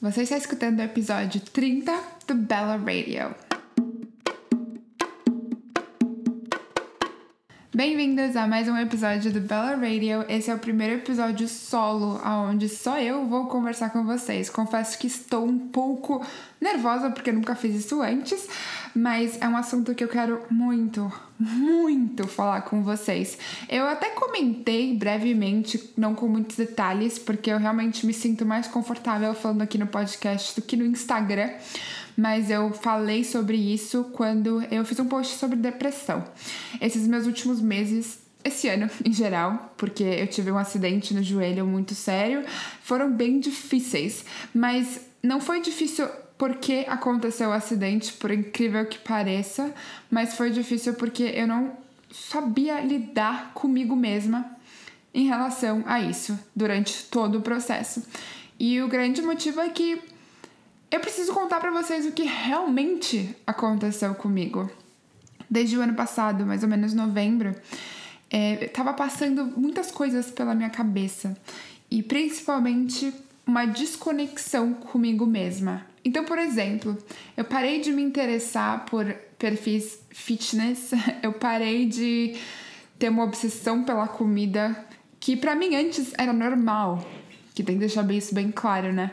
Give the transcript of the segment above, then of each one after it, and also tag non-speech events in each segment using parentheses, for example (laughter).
Você está escutando o episódio 30 do Bella Radio. Bem-vindos a mais um episódio do Bella Radio. Esse é o primeiro episódio solo, onde só eu vou conversar com vocês. Confesso que estou um pouco nervosa porque nunca fiz isso antes, mas é um assunto que eu quero muito, muito falar com vocês. Eu até comentei brevemente, não com muitos detalhes, porque eu realmente me sinto mais confortável falando aqui no podcast do que no Instagram mas eu falei sobre isso quando eu fiz um post sobre depressão. Esses meus últimos meses esse ano (laughs) em geral, porque eu tive um acidente no joelho muito sério, foram bem difíceis, mas não foi difícil porque aconteceu o acidente, por incrível que pareça, mas foi difícil porque eu não sabia lidar comigo mesma em relação a isso durante todo o processo. E o grande motivo é que eu preciso contar para vocês o que realmente aconteceu comigo. Desde o ano passado, mais ou menos novembro, é, tava passando muitas coisas pela minha cabeça e principalmente uma desconexão comigo mesma. Então, por exemplo, eu parei de me interessar por perfis fitness, (laughs) eu parei de ter uma obsessão pela comida que para mim antes era normal que tem que deixar isso bem claro, né?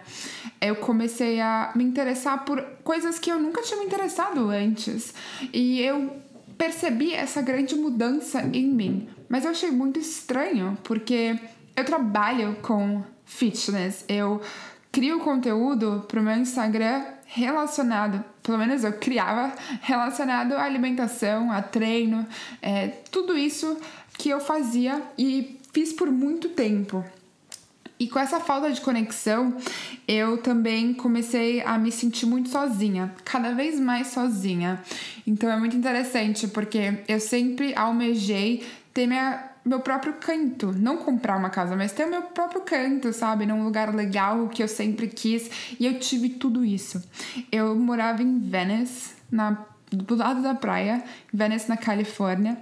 Eu comecei a me interessar por coisas que eu nunca tinha me interessado antes. E eu percebi essa grande mudança em mim. Mas eu achei muito estranho, porque eu trabalho com fitness. Eu crio conteúdo pro meu Instagram relacionado, pelo menos eu criava, (laughs) relacionado à alimentação, a treino, é, tudo isso que eu fazia e fiz por muito tempo. E com essa falta de conexão, eu também comecei a me sentir muito sozinha, cada vez mais sozinha. Então é muito interessante porque eu sempre almejei ter minha, meu próprio canto, não comprar uma casa, mas ter o meu próprio canto, sabe? Num lugar legal que eu sempre quis, e eu tive tudo isso. Eu morava em Venice, na, do lado da praia, Venice, na Califórnia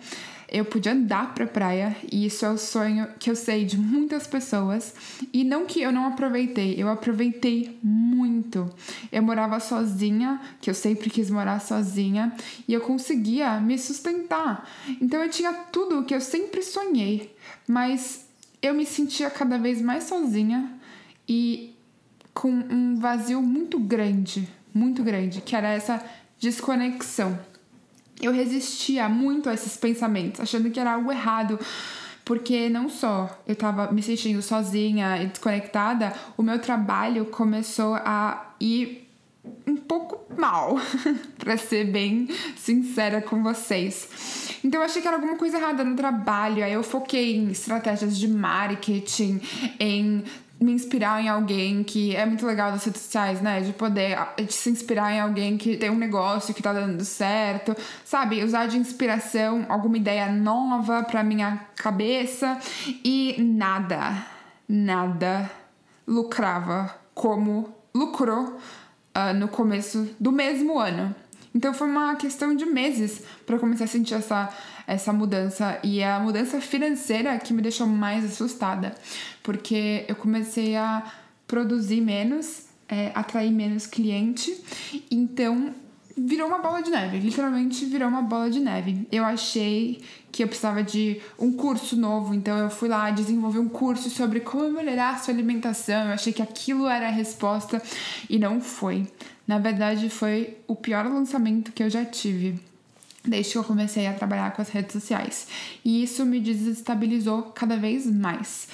eu podia andar pra praia e isso é o sonho que eu sei de muitas pessoas e não que eu não aproveitei, eu aproveitei muito. Eu morava sozinha, que eu sempre quis morar sozinha e eu conseguia me sustentar. Então eu tinha tudo o que eu sempre sonhei, mas eu me sentia cada vez mais sozinha e com um vazio muito grande, muito grande, que era essa desconexão eu resistia muito a esses pensamentos, achando que era algo errado. Porque não só eu tava me sentindo sozinha e desconectada, o meu trabalho começou a ir um pouco mal, (laughs) para ser bem sincera com vocês. Então eu achei que era alguma coisa errada no trabalho, aí eu foquei em estratégias de marketing, em me inspirar em alguém que é muito legal das redes sociais, né? De poder de se inspirar em alguém que tem um negócio que tá dando certo, sabe? Usar de inspiração alguma ideia nova pra minha cabeça e nada, nada lucrava como lucrou uh, no começo do mesmo ano. Então foi uma questão de meses para começar a sentir essa, essa mudança. E a mudança financeira que me deixou mais assustada, porque eu comecei a produzir menos, é, atrair menos cliente. Então virou uma bola de neve, literalmente virou uma bola de neve. Eu achei que eu precisava de um curso novo, então eu fui lá desenvolver um curso sobre como melhorar a sua alimentação. Eu achei que aquilo era a resposta e não foi. Na verdade, foi o pior lançamento que eu já tive desde que eu comecei a trabalhar com as redes sociais. E isso me desestabilizou cada vez mais.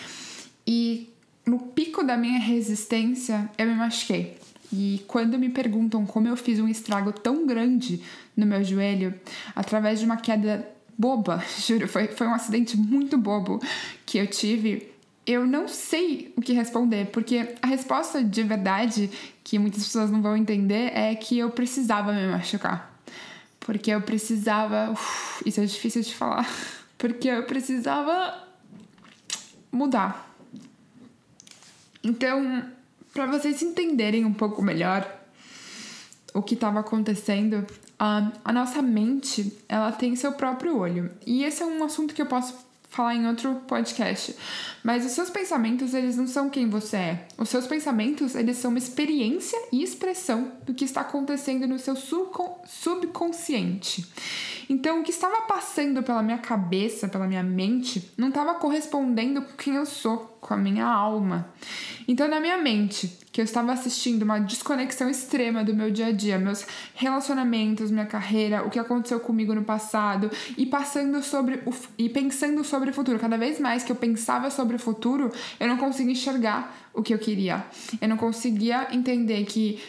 E no pico da minha resistência, eu me machuquei. E quando me perguntam como eu fiz um estrago tão grande no meu joelho, através de uma queda boba, (laughs) juro, foi, foi um acidente muito bobo que eu tive, eu não sei o que responder, porque a resposta de verdade que muitas pessoas não vão entender é que eu precisava me machucar. Porque eu precisava. Uf, isso é difícil de falar. (laughs) Porque eu precisava mudar. Então, para vocês entenderem um pouco melhor o que estava acontecendo, a, a nossa mente ela tem seu próprio olho. E esse é um assunto que eu posso falar em outro podcast. Mas os seus pensamentos, eles não são quem você é. Os seus pensamentos, eles são uma experiência e expressão do que está acontecendo no seu subconsciente. Então, o que estava passando pela minha cabeça, pela minha mente, não estava correspondendo com quem eu sou, com a minha alma. Então, na minha mente, que eu estava assistindo uma desconexão extrema do meu dia a dia, meus relacionamentos, minha carreira, o que aconteceu comigo no passado e passando sobre o, e pensando sobre o futuro. Cada vez mais que eu pensava sobre o futuro, eu não conseguia enxergar o que eu queria. Eu não conseguia entender que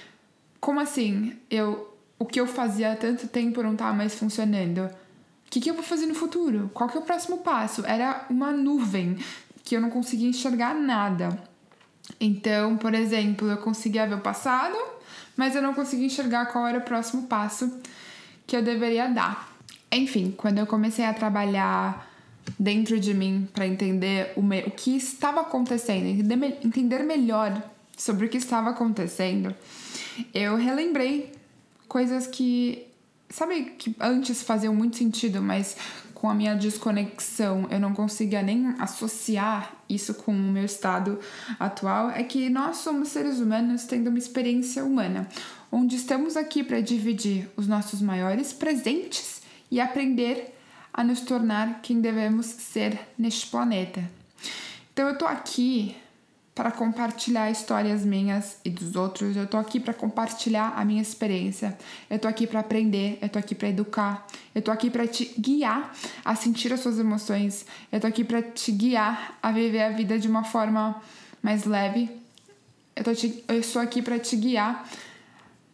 como assim? Eu o que eu fazia há tanto tempo não tá mais funcionando. O que, que eu vou fazer no futuro? Qual que é o próximo passo? Era uma nuvem que eu não conseguia enxergar nada. Então, por exemplo, eu conseguia ver o passado, mas eu não conseguia enxergar qual era o próximo passo que eu deveria dar. Enfim, quando eu comecei a trabalhar dentro de mim para entender o, me o que estava acontecendo, entender, entender melhor sobre o que estava acontecendo, eu relembrei coisas que, sabe, que antes faziam muito sentido, mas com a minha desconexão eu não conseguia nem associar isso com o meu estado atual, é que nós somos seres humanos tendo uma experiência humana, onde estamos aqui para dividir os nossos maiores presentes e aprender a nos tornar quem devemos ser neste planeta. Então eu tô aqui para compartilhar histórias minhas e dos outros. Eu tô aqui para compartilhar a minha experiência. Eu tô aqui para aprender, eu tô aqui para educar. Eu tô aqui para te guiar a sentir as suas emoções. Eu tô aqui para te guiar a viver a vida de uma forma mais leve. Eu tô te, eu estou aqui para te guiar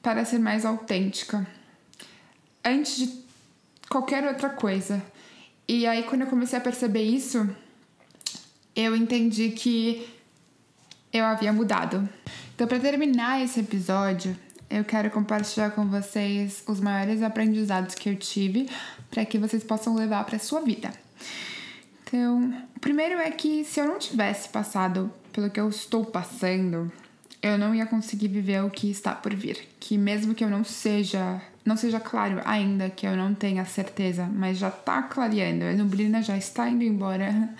para ser mais autêntica. Antes de qualquer outra coisa. E aí quando eu comecei a perceber isso, eu entendi que eu havia mudado. Então, para terminar esse episódio, eu quero compartilhar com vocês os maiores aprendizados que eu tive para que vocês possam levar para sua vida. Então, o primeiro é que se eu não tivesse passado pelo que eu estou passando, eu não ia conseguir viver o que está por vir. Que mesmo que eu não seja não seja claro ainda que eu não tenha certeza, mas já tá clareando, a nublina já está indo embora,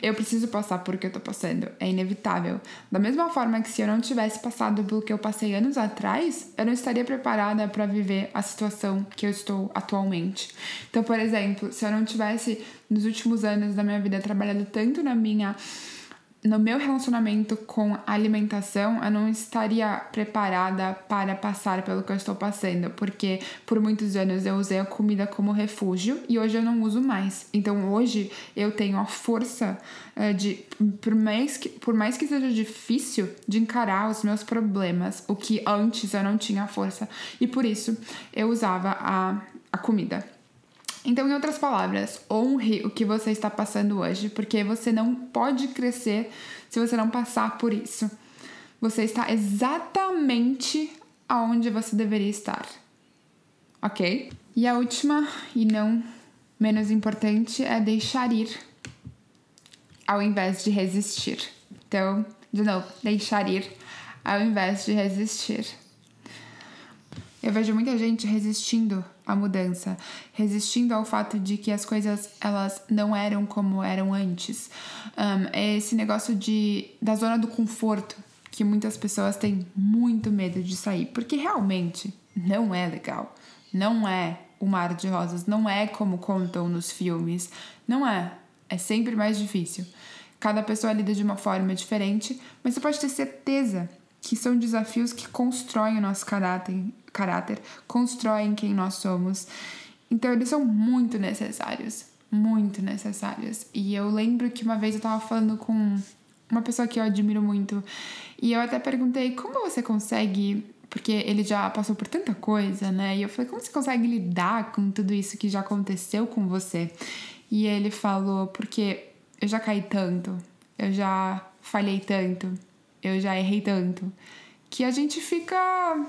eu preciso passar por o que eu tô passando, é inevitável. Da mesma forma que se eu não tivesse passado pelo que eu passei anos atrás, eu não estaria preparada para viver a situação que eu estou atualmente. Então, por exemplo, se eu não tivesse nos últimos anos da minha vida trabalhado tanto na minha no meu relacionamento com alimentação, eu não estaria preparada para passar pelo que eu estou passando, porque por muitos anos eu usei a comida como refúgio e hoje eu não uso mais. Então hoje eu tenho a força uh, de, por mais, que, por mais que seja difícil, de encarar os meus problemas, o que antes eu não tinha força. E por isso eu usava a, a comida. Então, em outras palavras, honre o que você está passando hoje, porque você não pode crescer se você não passar por isso. Você está exatamente aonde você deveria estar. Ok? E a última, e não menos importante, é deixar ir ao invés de resistir. Então, de novo, deixar ir ao invés de resistir. Eu vejo muita gente resistindo à mudança, resistindo ao fato de que as coisas elas não eram como eram antes. Um, é esse negócio de da zona do conforto que muitas pessoas têm muito medo de sair, porque realmente não é legal, não é o mar de rosas, não é como contam nos filmes, não é. É sempre mais difícil. Cada pessoa lida de uma forma diferente, mas você pode ter certeza que são desafios que constroem o nosso caráter, caráter, constroem quem nós somos. Então eles são muito necessários, muito necessários. E eu lembro que uma vez eu tava falando com uma pessoa que eu admiro muito, e eu até perguntei como você consegue porque ele já passou por tanta coisa, né? E eu falei, como você consegue lidar com tudo isso que já aconteceu com você? E ele falou, porque eu já caí tanto, eu já falhei tanto, eu já errei tanto, que a gente fica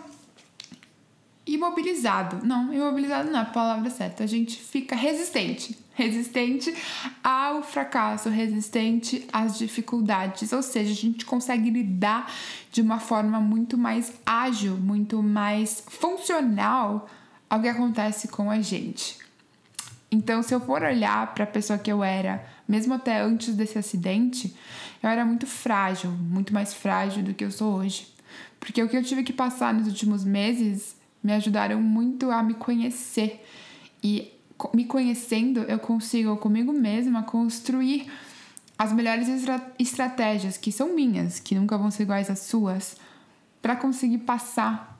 imobilizado. Não, imobilizado não é a palavra certa. A gente fica resistente. Resistente ao fracasso, resistente às dificuldades. Ou seja, a gente consegue lidar de uma forma muito mais ágil, muito mais funcional ao que acontece com a gente. Então, se eu for olhar para a pessoa que eu era, mesmo até antes desse acidente, eu era muito frágil, muito mais frágil do que eu sou hoje. Porque o que eu tive que passar nos últimos meses me ajudaram muito a me conhecer. E me conhecendo, eu consigo comigo mesma construir as melhores estra estratégias que são minhas, que nunca vão ser iguais às suas, para conseguir passar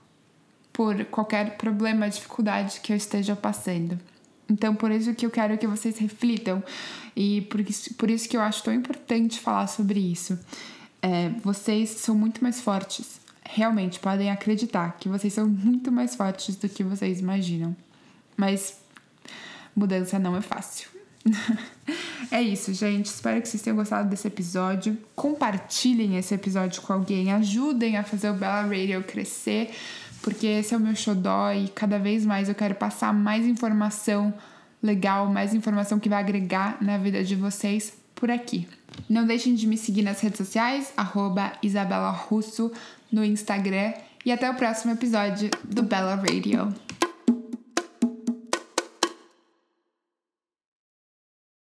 por qualquer problema, dificuldade que eu esteja passando. Então, por isso que eu quero que vocês reflitam e por isso, por isso que eu acho tão importante falar sobre isso. É, vocês são muito mais fortes. Realmente, podem acreditar que vocês são muito mais fortes do que vocês imaginam. Mas mudança não é fácil. (laughs) é isso, gente. Espero que vocês tenham gostado desse episódio. Compartilhem esse episódio com alguém. Ajudem a fazer o Bella Radio crescer porque esse é o meu xodó e cada vez mais eu quero passar mais informação legal, mais informação que vai agregar na vida de vocês por aqui. Não deixem de me seguir nas redes sociais, arroba Isabela Russo no Instagram. E até o próximo episódio do Bella Radio.